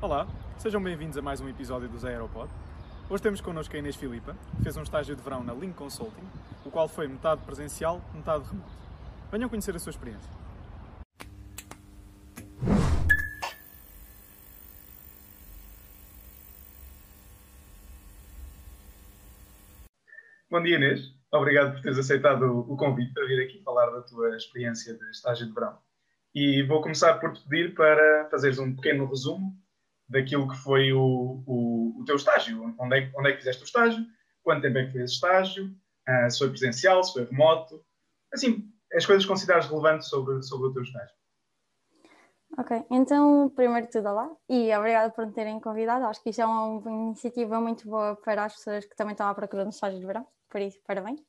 Olá, sejam bem-vindos a mais um episódio dos Aeropod. Hoje temos connosco a Inês Filipa, que fez um estágio de verão na Link Consulting, o qual foi metade presencial, metade remoto. Venham conhecer a sua experiência. Bom dia, Inês. Obrigado por teres aceitado o convite para vir aqui falar da tua experiência de estágio de verão. E vou começar por te pedir para fazeres um pequeno resumo daquilo que foi o, o, o teu estágio. Onde é, onde é, que fizeste o estágio? Quanto tempo é que esse estágio? Uh, se foi presencial, se foi remoto? Assim, as coisas que consideras relevantes sobre, sobre o teu estágio. Ok, então, primeiro de tudo, olá e obrigada por me terem convidado. Acho que isto é uma iniciativa muito boa para as pessoas que também estão à procura no estágio de verão, por isso, parabéns.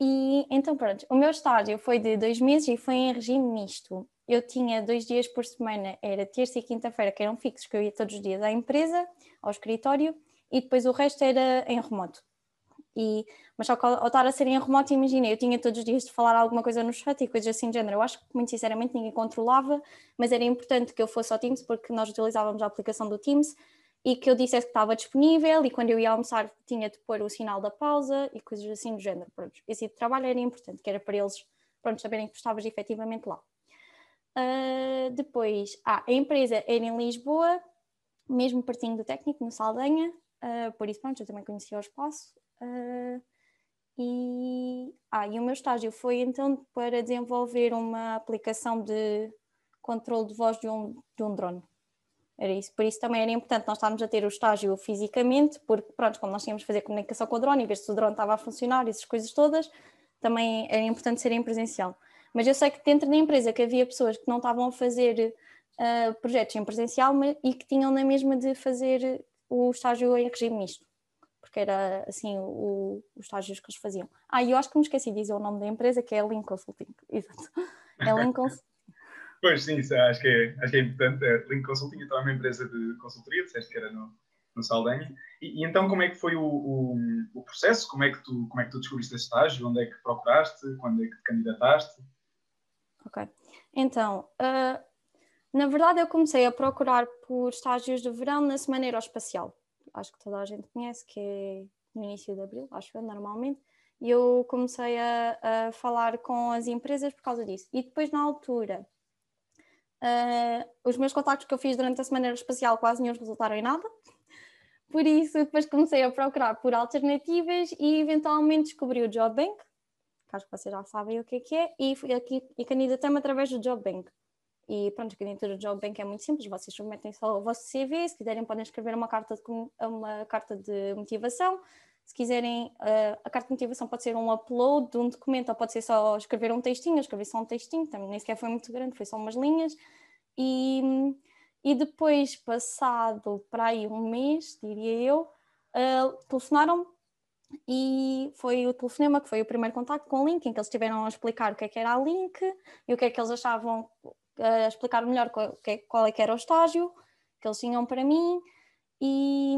E então, pronto, o meu estágio foi de dois meses e foi em regime misto eu tinha dois dias por semana, era terça e quinta-feira, que eram fixos, que eu ia todos os dias à empresa, ao escritório, e depois o resto era em remoto. E, mas só que ao, estar a ser em remoto, imagina, eu tinha todos os dias de falar alguma coisa no chat e coisas assim de género. Eu acho que, muito sinceramente, ninguém controlava, mas era importante que eu fosse ao Teams, porque nós utilizávamos a aplicação do Teams, e que eu dissesse que estava disponível, e quando eu ia almoçar tinha de pôr o sinal da pausa e coisas assim do género. Pronto, esse tipo de trabalho era importante, que era para eles pronto, saberem que estavas efetivamente lá. Uh, depois, ah, a empresa era em Lisboa, mesmo pertinho do técnico, no Saldanha, uh, por isso, pronto, eu também conhecia o espaço. Uh, e, ah, e o meu estágio foi então para desenvolver uma aplicação de controle de voz de um, de um drone. Era isso, por isso também era importante nós estarmos a ter o estágio fisicamente, porque, pronto, como nós tínhamos de fazer comunicação com o drone e ver se o drone estava a funcionar, essas coisas todas, também era importante ser em presencial. Mas eu sei que dentro da empresa que havia pessoas que não estavam a fazer uh, projetos em presencial mas, e que tinham na mesma de fazer o estágio em regime misto, porque era assim o, os estágios que eles faziam. Ah, e eu acho que me esqueci de dizer o nome da empresa, que é a Link Consulting. Exato. É Link Consulting. Pois sim, isso acho que é, acho que é importante. A Link Consulting então, é uma empresa de consultoria, disseste que era no, no Saldanha. E, e, então como é que foi o, o, o, processo? Como é, que tu, como é que tu descobriste esse estágio? Onde é que procuraste? Quando é que te candidataste? Ok. Então, uh, na verdade, eu comecei a procurar por estágios de verão na Semana Aeroespacial. Acho que toda a gente conhece, que é no início de abril, acho eu, normalmente. E eu comecei a, a falar com as empresas por causa disso. E depois, na altura, uh, os meus contactos que eu fiz durante a Semana Aeroespacial quase nenhum resultaram em nada. Por isso, depois comecei a procurar por alternativas e eventualmente descobri o Job Bank, que acho que vocês já sabem o que é que é, e fui aqui e candidatei-me através do Job Bank. E pronto, a candidatura do Job Bank é muito simples, vocês submetem só o vosso CV, se quiserem podem escrever uma carta de, uma carta de motivação, se quiserem, uh, a carta de motivação pode ser um upload de um documento, ou pode ser só escrever um textinho, escrever só um textinho, também nem sequer foi muito grande, foi só umas linhas, e, e depois, passado para aí um mês, diria eu, uh, telefonaram-me e foi o telefonema que foi o primeiro contato com o Link, em que eles tiveram a explicar o que é que era a Link e o que é que eles achavam, a explicar melhor qual, é, qual é que era o estágio que eles tinham para mim. E,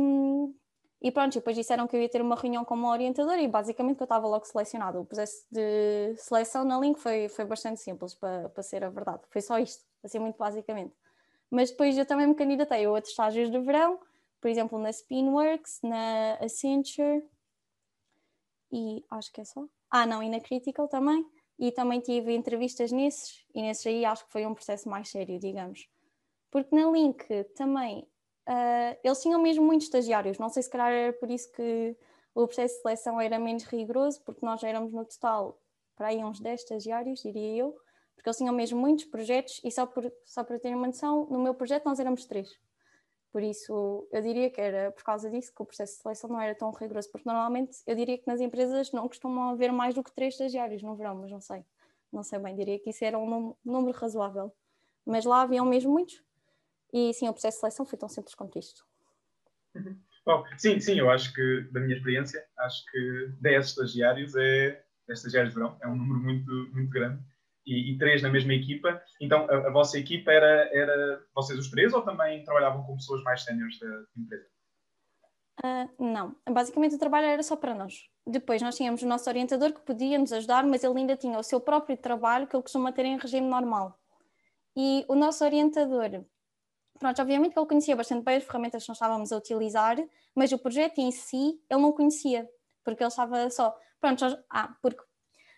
e pronto, depois disseram que eu ia ter uma reunião com uma orientadora e basicamente que eu estava logo selecionado. O processo de seleção na Link foi, foi bastante simples, para, para ser a verdade. Foi só isto, assim muito basicamente. Mas depois eu também me candidatei a outros estágios de verão, por exemplo na Spinworks, na Accenture, e acho que é só. Ah, não, e na Critical também. E também tive entrevistas nesses, e nesses aí acho que foi um processo mais sério, digamos. Porque na Link também, uh, eles tinham mesmo muitos estagiários, não sei se calhar era por isso que o processo de seleção era menos rigoroso, porque nós éramos no total para aí uns 10 estagiários, diria eu, porque eles tinham mesmo muitos projetos, e só, por, só para terem uma noção, no meu projeto nós éramos três. Por isso, eu diria que era por causa disso que o processo de seleção não era tão rigoroso, porque normalmente eu diria que nas empresas não costumam haver mais do que três estagiários no verão, mas não sei, não sei bem, diria que isso era um número razoável. Mas lá haviam mesmo muitos, e sim, o processo de seleção foi tão simples quanto isto. Uhum. Bom, sim, sim, eu acho que, da minha experiência, acho que 10 estagiários é 10 estagiários de verão, é um número muito, muito grande e, e, três na mesma equipa. Então, a, a, vossa equipa era, era vocês os três ou também trabalhavam com pessoas mais séniores da empresa? Uh, não, basicamente o trabalho era só para nós. Depois nós tínhamos o nosso orientador que podia nos ajudar, mas ele ainda tinha o seu próprio trabalho que ele costuma ter em regime normal. E o nosso orientador pronto, obviamente que ele conhecia bastante bem as ferramentas que nós estávamos a utilizar, mas o projeto em si ele não conhecia, porque ele estava só, pronto, ah, porque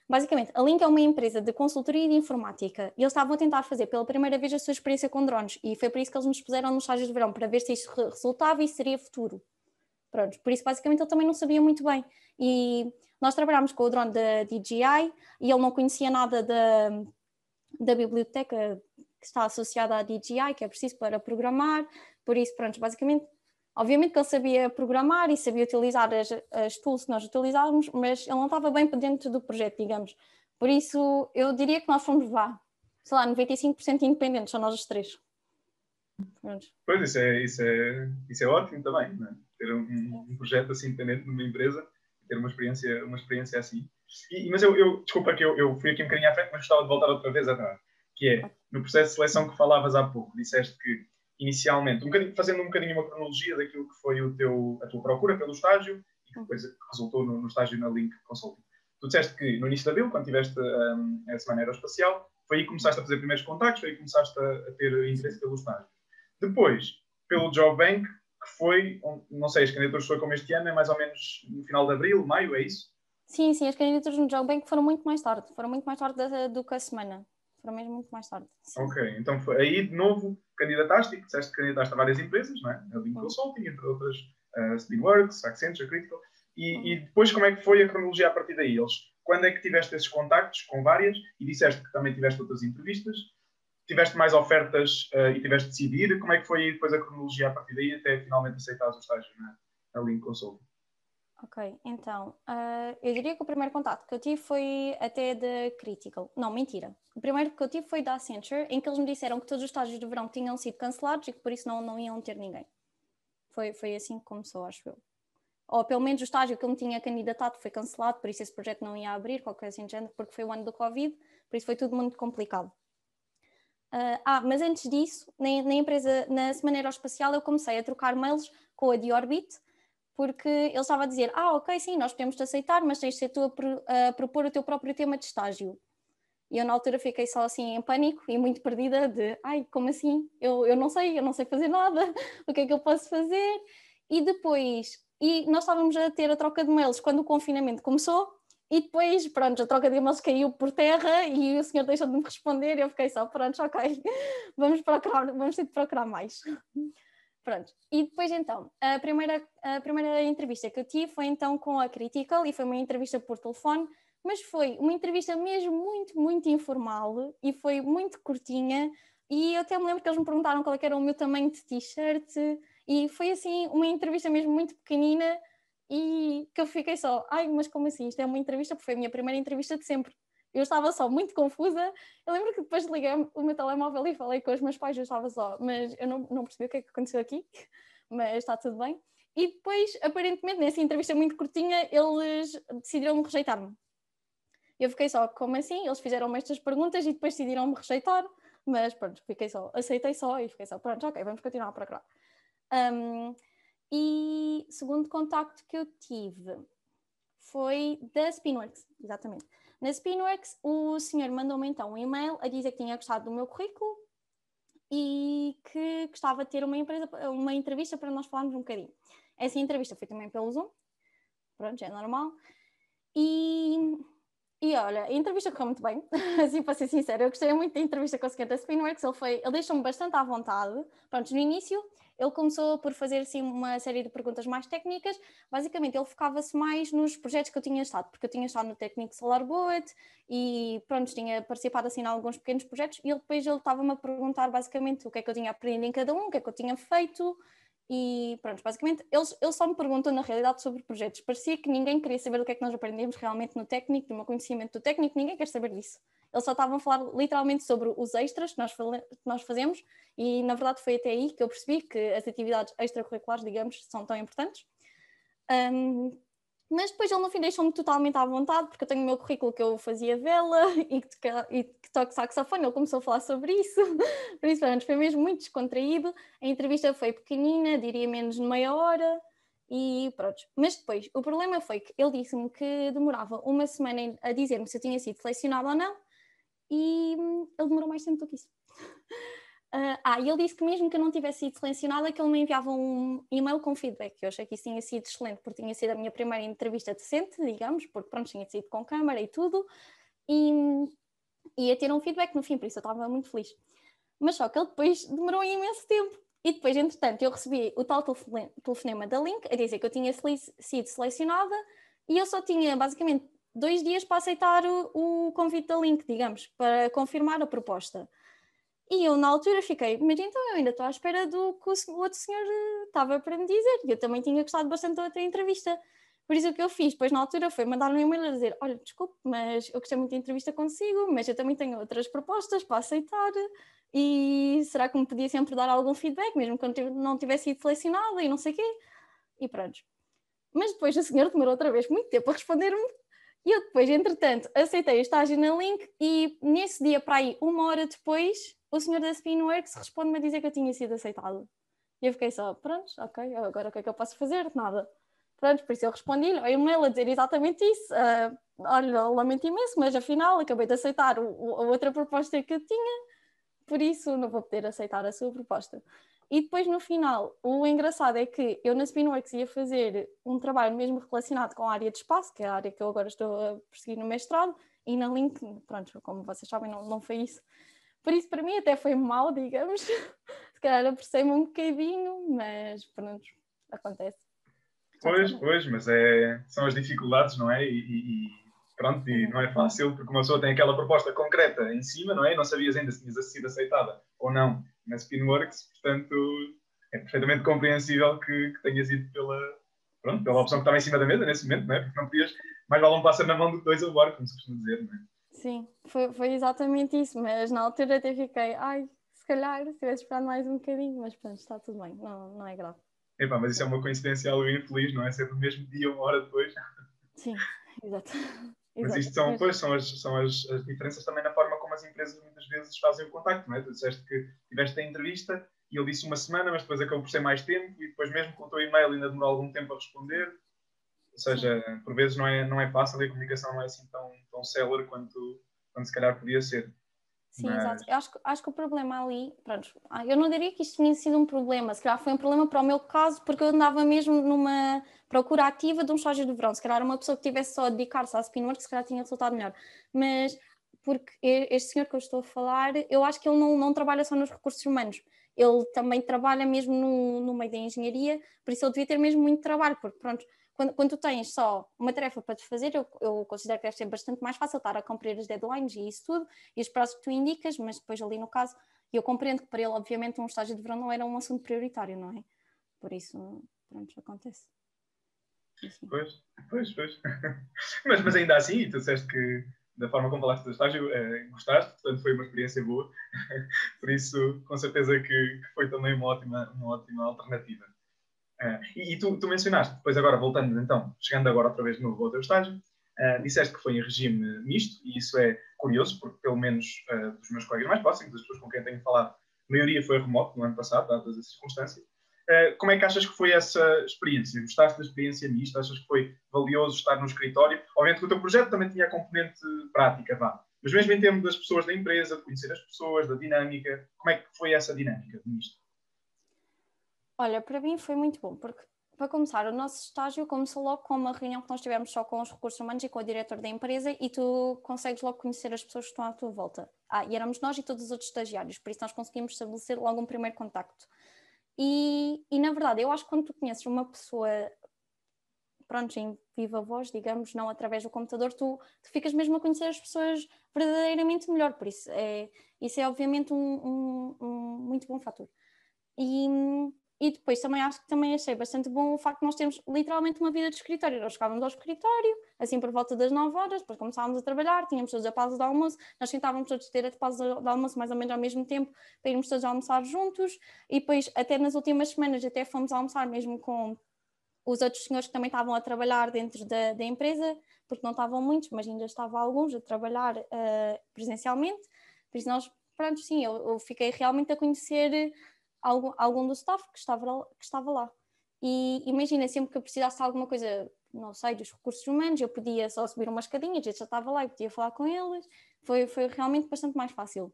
basicamente a Link é uma empresa de consultoria de informática e eles estavam a tentar fazer pela primeira vez a sua experiência com drones e foi por isso que eles nos puseram nos estágios de verão, para ver se isto resultava e seria futuro. Pronto, por isso basicamente ele também não sabia muito bem. E nós trabalhámos com o drone da DJI e ele não conhecia nada da, da biblioteca que está associada à DJI, que é preciso para programar, por isso, pronto, basicamente, obviamente que ele sabia programar e sabia utilizar as, as tools que nós utilizávamos, mas ele não estava bem dentro do projeto, digamos. Por isso, eu diria que nós fomos, vá, sei lá, 95% independentes, são nós os três. Pronto. Pois, isso é, isso, é, isso é ótimo também, né? ter um, um, projeto assim independente numa empresa, ter uma experiência, uma experiência assim. E, mas eu, eu desculpa que eu, eu fui aqui um bocadinho à frente, mas gostava de voltar outra vez atrás que é, no processo de seleção que falavas há pouco, disseste que inicialmente, um fazendo um bocadinho uma cronologia daquilo que foi o teu, a tua procura pelo estágio e que depois resultou no, no estágio na Link Consulting. Tu disseste que no início de abril, quando tiveste um, a Semana Aeroespacial, foi aí que começaste a fazer primeiros contactos, foi aí que começaste a, a ter interesse pelo estágio. Depois, pelo Job Bank, que foi, não sei, as candidaturas foi como este ano, é mais ou menos no final de abril, maio, é isso? Sim, sim, as candidaturas no Job Bank foram muito mais tarde, foram muito mais tarde do que a semana foram mesmo muito mais tarde. Sim. Ok, então foi, aí de novo candidataste, e disseste que candidataste a várias empresas, não é? A Link. Consulting, entre outras, uh, Accenture, Critical. E, uhum. e, depois como é que foi a cronologia a partir daí? Eles, quando é que tiveste esses contactos com várias e disseste que também tiveste outras entrevistas? Tiveste mais ofertas uh, e tiveste de decidir? Como é que foi depois a cronologia a partir daí até finalmente aceitares o estágio na, na Link Consulting? Ok, então, uh, eu diria que o primeiro contato que eu tive foi até da Critical. Não, mentira. O primeiro que eu tive foi da Accenture, em que eles me disseram que todos os estágios de verão tinham sido cancelados e que por isso não, não iam ter ninguém. Foi, foi assim que começou, acho eu. Ou pelo menos o estágio que eu me tinha candidatado foi cancelado, por isso esse projeto não ia abrir, qualquer assim de género, porque foi o ano do Covid, por isso foi tudo muito complicado. Uh, ah, mas antes disso, na, na empresa, na Semana Aeroespacial, eu comecei a trocar mails com a Diorbit, porque ele estava a dizer: Ah, ok, sim, nós podemos te aceitar, mas tens de ser tu a, a, propor o teu próprio tema de estágio. E eu, na altura, fiquei só assim em pânico e muito perdida: de ai, como assim? Eu, eu não sei, eu não sei fazer nada, o que é que eu posso fazer? E depois, e nós estávamos a ter a troca de mails quando o confinamento começou. E depois, pronto, a troca de e-mails caiu por terra e o senhor deixou de me responder e eu fiquei só, pronto, ok, vamos procurar, vamos ter de procurar mais. Pronto, e depois então, a primeira, a primeira entrevista que eu tive foi então com a Critical e foi uma entrevista por telefone, mas foi uma entrevista mesmo muito, muito informal e foi muito curtinha e eu até me lembro que eles me perguntaram qual é era o meu tamanho de t-shirt e foi assim uma entrevista mesmo muito pequenina e que eu fiquei só, ai, mas como assim? Isto é uma entrevista, porque foi a minha primeira entrevista de sempre. Eu estava só muito confusa. Eu lembro que depois liguei o meu telemóvel e falei com os meus pais, eu estava só, mas eu não, não percebi o que é que aconteceu aqui, mas está tudo bem. E depois, aparentemente, nessa entrevista muito curtinha, eles decidiram-me rejeitar-me. Eu fiquei só, como assim? Eles fizeram-me estas perguntas e depois decidiram-me rejeitar, mas pronto, fiquei só, aceitei só e fiquei só, pronto, ok, vamos continuar a procurar. Um, e segundo contacto que eu tive foi da Spinworks, exatamente. Na Spinworks, o senhor mandou-me então um e-mail a dizer que tinha gostado do meu currículo e que gostava de ter uma, empresa, uma entrevista para nós falarmos um bocadinho. Essa entrevista foi também pelo Zoom, pronto, é normal. E, e olha, a entrevista correu muito bem, assim para ser sincera, eu gostei muito da entrevista com o da Spinworks, ele, ele deixou-me bastante à vontade. Pronto, no início ele começou por fazer assim uma série de perguntas mais técnicas. Basicamente, ele focava-se mais nos projetos que eu tinha estado, porque eu tinha estado no Technic Solar Bullet e pronto, tinha participado assim em alguns pequenos projetos e ele, depois ele estava-me a perguntar basicamente o que é que eu tinha aprendido em cada um, o que é que eu tinha feito e pronto, basicamente eles, eles só me perguntam na realidade sobre projetos. Parecia que ninguém queria saber o que é que nós aprendemos realmente no técnico, do meu conhecimento do técnico, ninguém quer saber disso. Eles só estavam a falar literalmente sobre os extras que nós, que nós fazemos e na verdade foi até aí que eu percebi que as atividades extracurriculares, digamos, são tão importantes. Um, mas depois ele no fim deixou-me totalmente à vontade, porque eu tenho o meu currículo que eu fazia vela e que, que toco saxofone, ele começou a falar sobre isso, por isso foi mesmo muito descontraído, a entrevista foi pequenina, diria menos de meia hora, e pronto. Mas depois, o problema foi que ele disse-me que demorava uma semana a dizer-me se eu tinha sido selecionado ou não, e hum, ele demorou mais tempo do que isso. Uh, ah, e ele disse que mesmo que eu não tivesse sido selecionada, que ele me enviava um e-mail com feedback. Eu achei que isso tinha sido excelente, porque tinha sido a minha primeira entrevista decente, digamos, porque pronto, tinha sido com câmara e tudo, e ia ter um feedback no fim, por isso eu estava muito feliz. Mas só que ele depois demorou imenso tempo. E depois, entretanto, eu recebi o tal telefonema da Link a dizer que eu tinha sido selecionada e eu só tinha basicamente dois dias para aceitar o, o convite da Link, digamos, para confirmar a proposta. E eu, na altura, fiquei, mas então eu ainda estou à espera do que o outro senhor eh, estava para me dizer. E eu também tinha gostado bastante da outra entrevista. Por isso o que eu fiz, depois na altura, foi mandar um e-mail a dizer: Olha, desculpe, mas eu gostei muito da entrevista consigo, mas eu também tenho outras propostas para aceitar. E será que me podia sempre dar algum feedback, mesmo eu não tivesse sido selecionada e não sei o quê? E pronto. Mas depois o senhor demorou outra vez muito tempo a responder-me. E eu depois, entretanto, aceitei o estágio na Link e nesse dia, para aí, uma hora depois, o senhor da Spinworks responde-me a dizer que eu tinha sido aceitado. E eu fiquei só, pronto, ok, agora o que é que eu posso fazer? Nada. Pronto, por isso eu respondi-lhe ao e-mail a dizer exatamente isso. Uh, olha, lamento imenso, mas afinal acabei de aceitar o, o, a outra proposta que eu tinha, por isso não vou poder aceitar a sua proposta. E depois no final, o engraçado é que eu na Spinworks ia fazer um trabalho mesmo relacionado com a área de espaço, que é a área que eu agora estou a perseguir no mestrado, e na Link, pronto, como vocês sabem, não, não foi isso. Por isso, para mim, até foi mal, digamos. Se calhar apressei-me um bocadinho, mas pronto, acontece. Pois, pois, mas é, são as dificuldades, não é? E, e pronto, e não é fácil, porque uma pessoa tem aquela proposta concreta em cima, não é? E não sabias ainda se tinhas sido aceitada ou não na Spinworks, portanto, é perfeitamente compreensível que, que tenhas ido pela, pronto, pela opção que estava em cima da mesa nesse momento, não é? Porque não podias, mais vale um pássaro na mão do que dois a voar, como se costuma dizer, não é? Sim, foi, foi exatamente isso, mas na altura até fiquei, ai, se calhar se tivesse esperado mais um bocadinho, mas pronto, está tudo bem, não, não é grave. Epá, mas isso é uma coincidência algo infeliz, não é? Ser do mesmo dia, uma hora depois. Sim, exato. Mas isto são, pois, são, as, são as, as, diferenças também na forma como as empresas muitas vezes fazem o contacto, não é? Tu disseste que tiveste a entrevista e ele disse uma semana, mas depois acabou por ser mais tempo e depois mesmo com o teu e-mail ainda demorou algum tempo a responder. Ou seja, Sim. por vezes não é, não é fácil e a comunicação não é assim tão, tão célere quanto, quando se calhar podia ser. Sim, Mas... exato. Eu acho, acho que o problema ali, pronto, ah, eu não diria que isto tinha sido um problema, se calhar foi um problema para o meu caso, porque eu andava mesmo numa procura ativa de um estágio de verão. Se calhar uma pessoa que tivesse só a dedicar-se à Spinwork, se calhar tinha resultado melhor. Mas porque este senhor que eu estou a falar, eu acho que ele não, não trabalha só nos recursos humanos, ele também trabalha mesmo no, no meio da engenharia, por isso ele devia ter mesmo muito trabalho, porque pronto, quando, quando tens só uma tarefa para te fazer, eu, eu considero que deve ser bastante mais fácil estar a cumprir as deadlines e isso tudo, e os prazos que tu indicas, mas depois ali no caso, eu compreendo que para ele, obviamente, um estágio de verão não era um assunto prioritário, não é? Por isso, pronto, acontece. Assim. Pois, pois, pois. mas, mas ainda assim, tu disseste que da forma como falaste do estágio, eh, gostaste, portanto foi uma experiência boa, por isso com certeza que, que, foi também uma ótima, uma ótima alternativa. Uh, e, e tu, tu, mencionaste, depois agora voltando então, chegando agora outra vez de novo ao teu estágio, uh, disseste que foi em regime misto, e isso é curioso, porque pelo menos uh, dos meus colegas mais próximos, das pessoas com quem tenho falado, a maioria foi remoto no ano passado, dadas as circunstâncias. como é que achas que foi essa experiência? Gostaste da experiência mista? Achas que foi valioso estar no escritório? Obviamente que o teu projeto também tinha a componente prática, vá. Mas mesmo em termos das pessoas da empresa, de conhecer as pessoas, da dinâmica, como é que foi essa dinâmica misto? Olha, para mim foi muito bom, porque para começar, o nosso estágio começou logo com uma reunião que nós tivemos só com os recursos humanos e com o diretor da empresa e tu consegues logo conhecer as pessoas que estão à tua volta. Ah, e éramos nós e todos os outros estagiários, por isso nós conseguimos estabelecer logo um primeiro contacto. E, e na verdade, eu acho que quando tu conheces uma pessoa, pronto, em viva voz, digamos, não através do computador, tu, tu ficas mesmo a conhecer as pessoas verdadeiramente melhor, por isso é, isso é obviamente um, um, um muito bom fator. E, e depois também acho que também achei bastante bom o facto de nós termos literalmente uma vida de escritório. Nós chegávamos ao escritório, assim por volta das 9 horas, depois começávamos a trabalhar, tínhamos todos a pausa de almoço, nós tentávamos todos ter a pausa de almoço mais ou menos ao mesmo tempo para irmos todos almoçar juntos. E depois, até nas últimas semanas, até fomos almoçar mesmo com os outros senhores que também estavam a trabalhar dentro da, da empresa, porque não estavam muitos, mas ainda estavam alguns a trabalhar uh, presencialmente. Por isso, nós, pronto, sim, eu, eu fiquei realmente a conhecer algum, algum do staff que estava, que estava lá. E imagina, sempre que eu precisasse de alguma coisa, não sei, dos recursos humanos, eu podia só subir umas escadinha, já estava lá e podia falar com eles. Foi, foi realmente bastante mais fácil.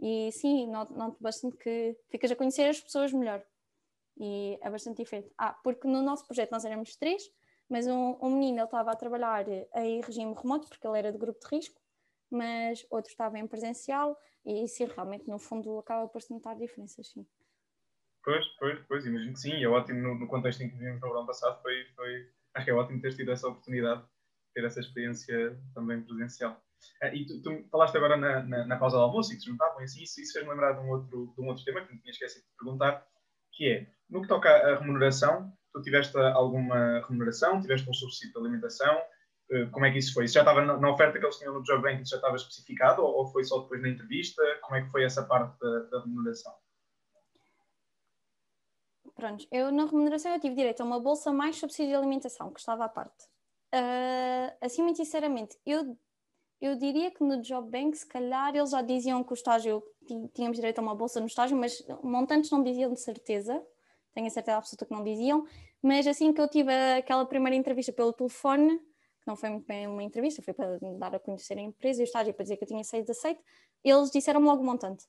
E sim, noto bastante que ficas a conhecer as pessoas melhor. E é bastante diferente. Ah, porque no nosso projeto nós éramos três, mas um, um menino ele estava a trabalhar em regime remoto, porque ele era de grupo de risco, mas outro estava em presencial, e sim, realmente no fundo acaba por se notar diferenças, sim. Pois, pois, pois, imagino que sim, é ótimo no, no contexto em que vivemos no verão passado, foi, foi, acho que é ótimo ter tido essa oportunidade, ter essa experiência também presencial. Uh, e tu, tu, falaste agora na, na, na, pausa do almoço e que se juntavam, assim, isso, isso fez-me lembrar de um, outro, de um outro tema que me tinha esquecido de perguntar, que é, no que toca à remuneração, tu tiveste alguma remuneração, tiveste um subsídio de alimentação, uh, como é que isso foi? Isso já estava na, na, oferta que eles tinham no Job Bank, já estava especificado ou, ou, foi só depois na entrevista? Como é que foi essa parte da, da remuneração? Pronto, eu na remuneração eu tive direito a uma bolsa mais subsídio de alimentação, que estava à parte. Uh, assim, muito sinceramente, eu eu diria que no Job Bank, se calhar, eles já diziam que o estágio, tínhamos direito a uma bolsa no estágio, mas montantes não diziam de certeza, tenho a certeza absoluta que não diziam, mas assim que eu tive aquela primeira entrevista pelo telefone, que não foi muito bem uma entrevista, foi para dar a conhecer a empresa e o estágio para dizer que eu tinha saído aceito, eles disseram-me logo o montante.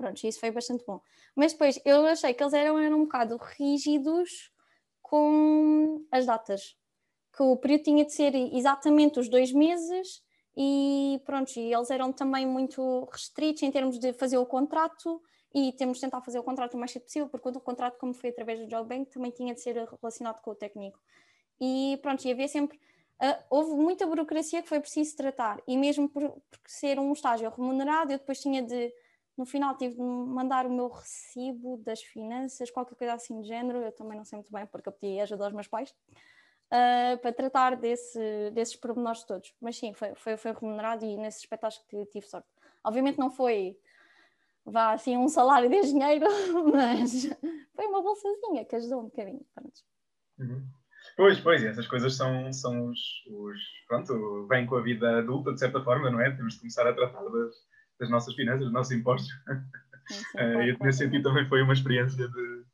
Pronto, isso foi bastante bom. Mas depois eu achei que eles eram, eram um bocado rígidos com as datas, que o período tinha de ser exatamente os dois meses e pronto, e eles eram também muito restritos em termos de fazer o contrato e temos de tentar fazer o contrato o mais cedo possível, porque o contrato, como foi através do Job Bank, também tinha de ser relacionado com o técnico. E pronto, e havia sempre. Uh, houve muita burocracia que foi preciso tratar, e mesmo por, por ser um estágio remunerado, eu depois tinha de. No final, tive de mandar o meu recibo das finanças, qualquer coisa assim de género. Eu também não sei muito bem, porque eu pedi ajuda aos meus pais uh, para tratar desse, desses pormenores todos. Mas sim, foi, foi, foi remunerado e nesse aspecto acho que tive sorte. Obviamente não foi vá assim um salário de engenheiro, mas foi uma bolsazinha que ajudou um bocadinho. Uhum. Pois, pois, essas coisas são, são os, os, Pronto, vêm com a vida adulta, de certa forma, não é? Temos de começar a tratar das, nossas finanças, dos nossos impostos. Sim, sim, uh, e nesse sentido também foi uma experiência de,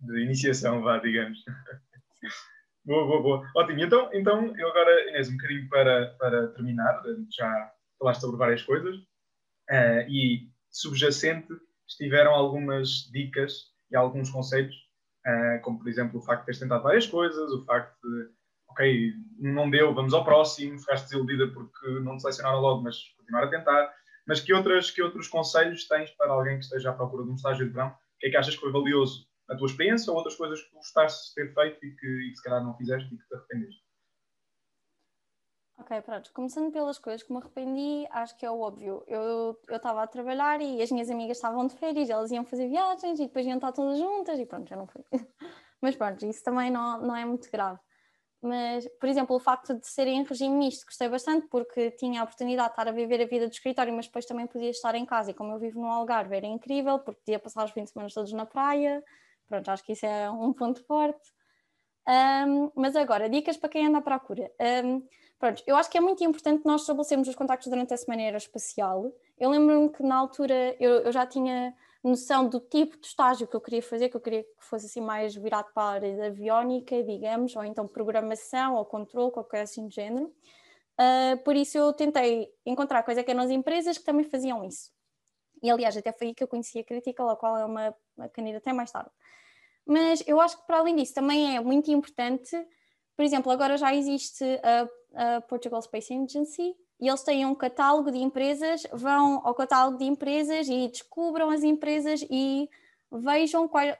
de iniciação, vá, digamos. Boa, boa, boa. Ótimo. Então, então eu agora, Inês, um bocadinho para, para terminar, já falaste sobre várias coisas uh, e subjacente estiveram algumas dicas e alguns conceitos, uh, como por exemplo o facto de teres tentado várias coisas, o facto de, ok, não deu, vamos ao próximo, ficaste desiludida porque não te selecionaram logo, mas continuar a tentar. Mas que, outras, que outros conselhos tens para alguém que esteja à procura de um estágio de verão? O que é que achas que foi valioso a tua experiência ou outras coisas que gostaste de ter feito e que, e que se calhar não fizeste e que te arrependeste? Ok, pronto. Começando pelas coisas que me arrependi, acho que é o óbvio. Eu estava a trabalhar e as minhas amigas estavam de férias, elas iam fazer viagens e depois iam estar todas juntas e pronto, já não fui. Mas pronto, isso também não, não é muito grave. Mas, por exemplo, o facto de ser em regime misto gostei bastante porque tinha a oportunidade de estar a viver a vida do escritório, mas depois também podia estar em casa. E como eu vivo no Algarve, era incrível porque podia passar os fins de semana todos na praia, Pronto, acho que isso é um ponto forte. Um, mas agora, dicas para quem anda à procura. Um, pronto, eu acho que é muito importante nós estabelecermos os contactos durante a semana aeroespacial. Eu lembro-me que na altura eu, eu, já tinha noção do tipo de estágio que eu queria fazer, que eu queria que fosse assim mais virado para a área da aviónica, digamos, ou então programação ou controle, qualquer assim de género. Uh, por isso eu tentei encontrar coisa que eram as empresas que também faziam isso. E aliás, até foi aí que eu conheci a Critical, a qual é uma, uma candidata mais tarde. Mas eu acho que para além disso também é muito importante, por exemplo, agora já existe a, a Portugal Space Agency e eles têm um catálogo de empresas, vão ao catálogo de empresas e descubram as empresas e vejam quais,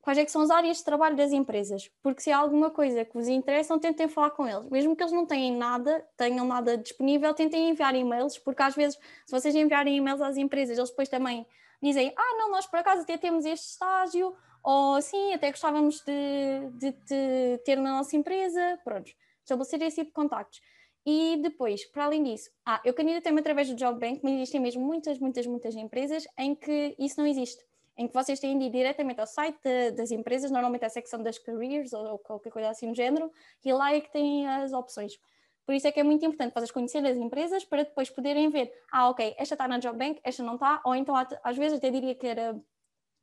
quais é são as áreas de trabalho das empresas, porque se há alguma coisa que vos interessa, tentem falar com eles, mesmo que eles não tenham nada, tenham nada disponível, tentem enviar e-mails, porque às vezes, se vocês enviarem e-mails às empresas, eles depois também dizem, ah não, nós por acaso até temos este estágio, ou sim, até gostávamos de, de, de ter na nossa empresa, pronto, estabelecer esse tipo de contactos. E depois, para além disso, ah, eu candidatei-me através do Job Bank, mas existem mesmo muitas, muitas, muitas empresas em que isso não existe em que vocês têm de ir diretamente ao site de, das empresas, normalmente é a secção das careers ou, ou, qualquer coisa assim do género, e lá é que têm as opções. Por isso é que é muito importante vocês conhecerem as empresas para depois poderem ver, ah, ok, esta está na Job Bank, esta não está, ou então às vezes até diria que era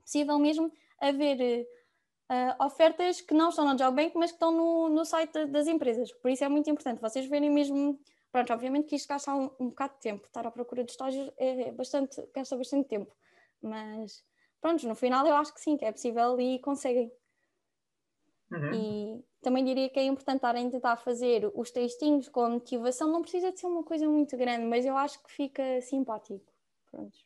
possível mesmo haver uh, ofertas que não estão na Job Bank, mas que estão no, no site das empresas. Por isso é muito importante vocês verem mesmo Pronto, obviamente que isto gasta um, um bocado de tempo, estar à procura de estágios é bastante, gasta bastante tempo, mas pronto, no final eu acho que sim, que é possível e conseguem. Uhum. E também diria que é importante estarem a tentar fazer os textinhos com motivação, não precisa de ser uma coisa muito grande, mas eu acho que fica simpático. Pronto.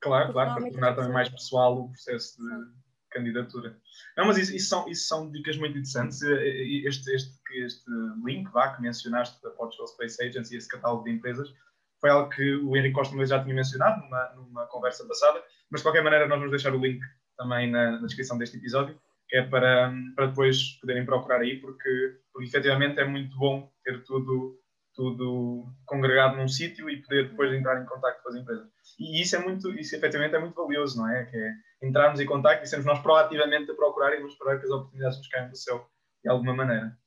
Claro, claro, para tornar também mais pessoal o processo de. Candidatura. Não, mas isso, isso, são, isso são dicas muito interessantes. Este, este, este link vá, que mencionaste da Portugal Space Agency, esse catálogo de empresas, foi algo que o Henrique Costa já tinha mencionado numa, numa conversa passada, mas de qualquer maneira nós vamos deixar o link também na, na descrição deste episódio que é para, para depois poderem procurar aí, porque, porque efetivamente é muito bom ter tudo, tudo congregado num sítio e poder depois entrar em contato com as empresas. E isso é muito, isso efetivamente é muito valioso, não é? Que é entrarmos em contato e sermos nós proativamente a procurar e vamos esperar que as oportunidades nos caiam do céu de alguma maneira.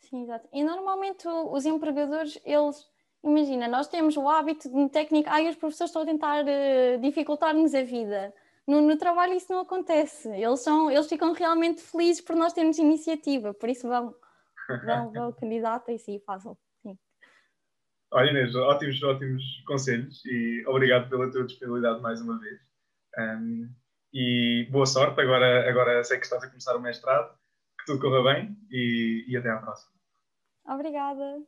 Sim, exato. E normalmente os empregadores, eles, imagina, nós temos o hábito de técnica, ai, os professores estão a tentar uh, dificultar-nos a vida. No, no, trabalho isso não acontece. Eles, são, eles ficam realmente felizes por nós termos iniciativa, por isso vão, vão, vão candidatem-se e façam. Olha Inês, ótimos, ótimos conselhos e obrigado pela tua disponibilidade mais uma vez. Um, e boa sorte, agora, agora sei que estás a começar o mestrado, que tudo corra bem e, e até à próxima. Obrigada.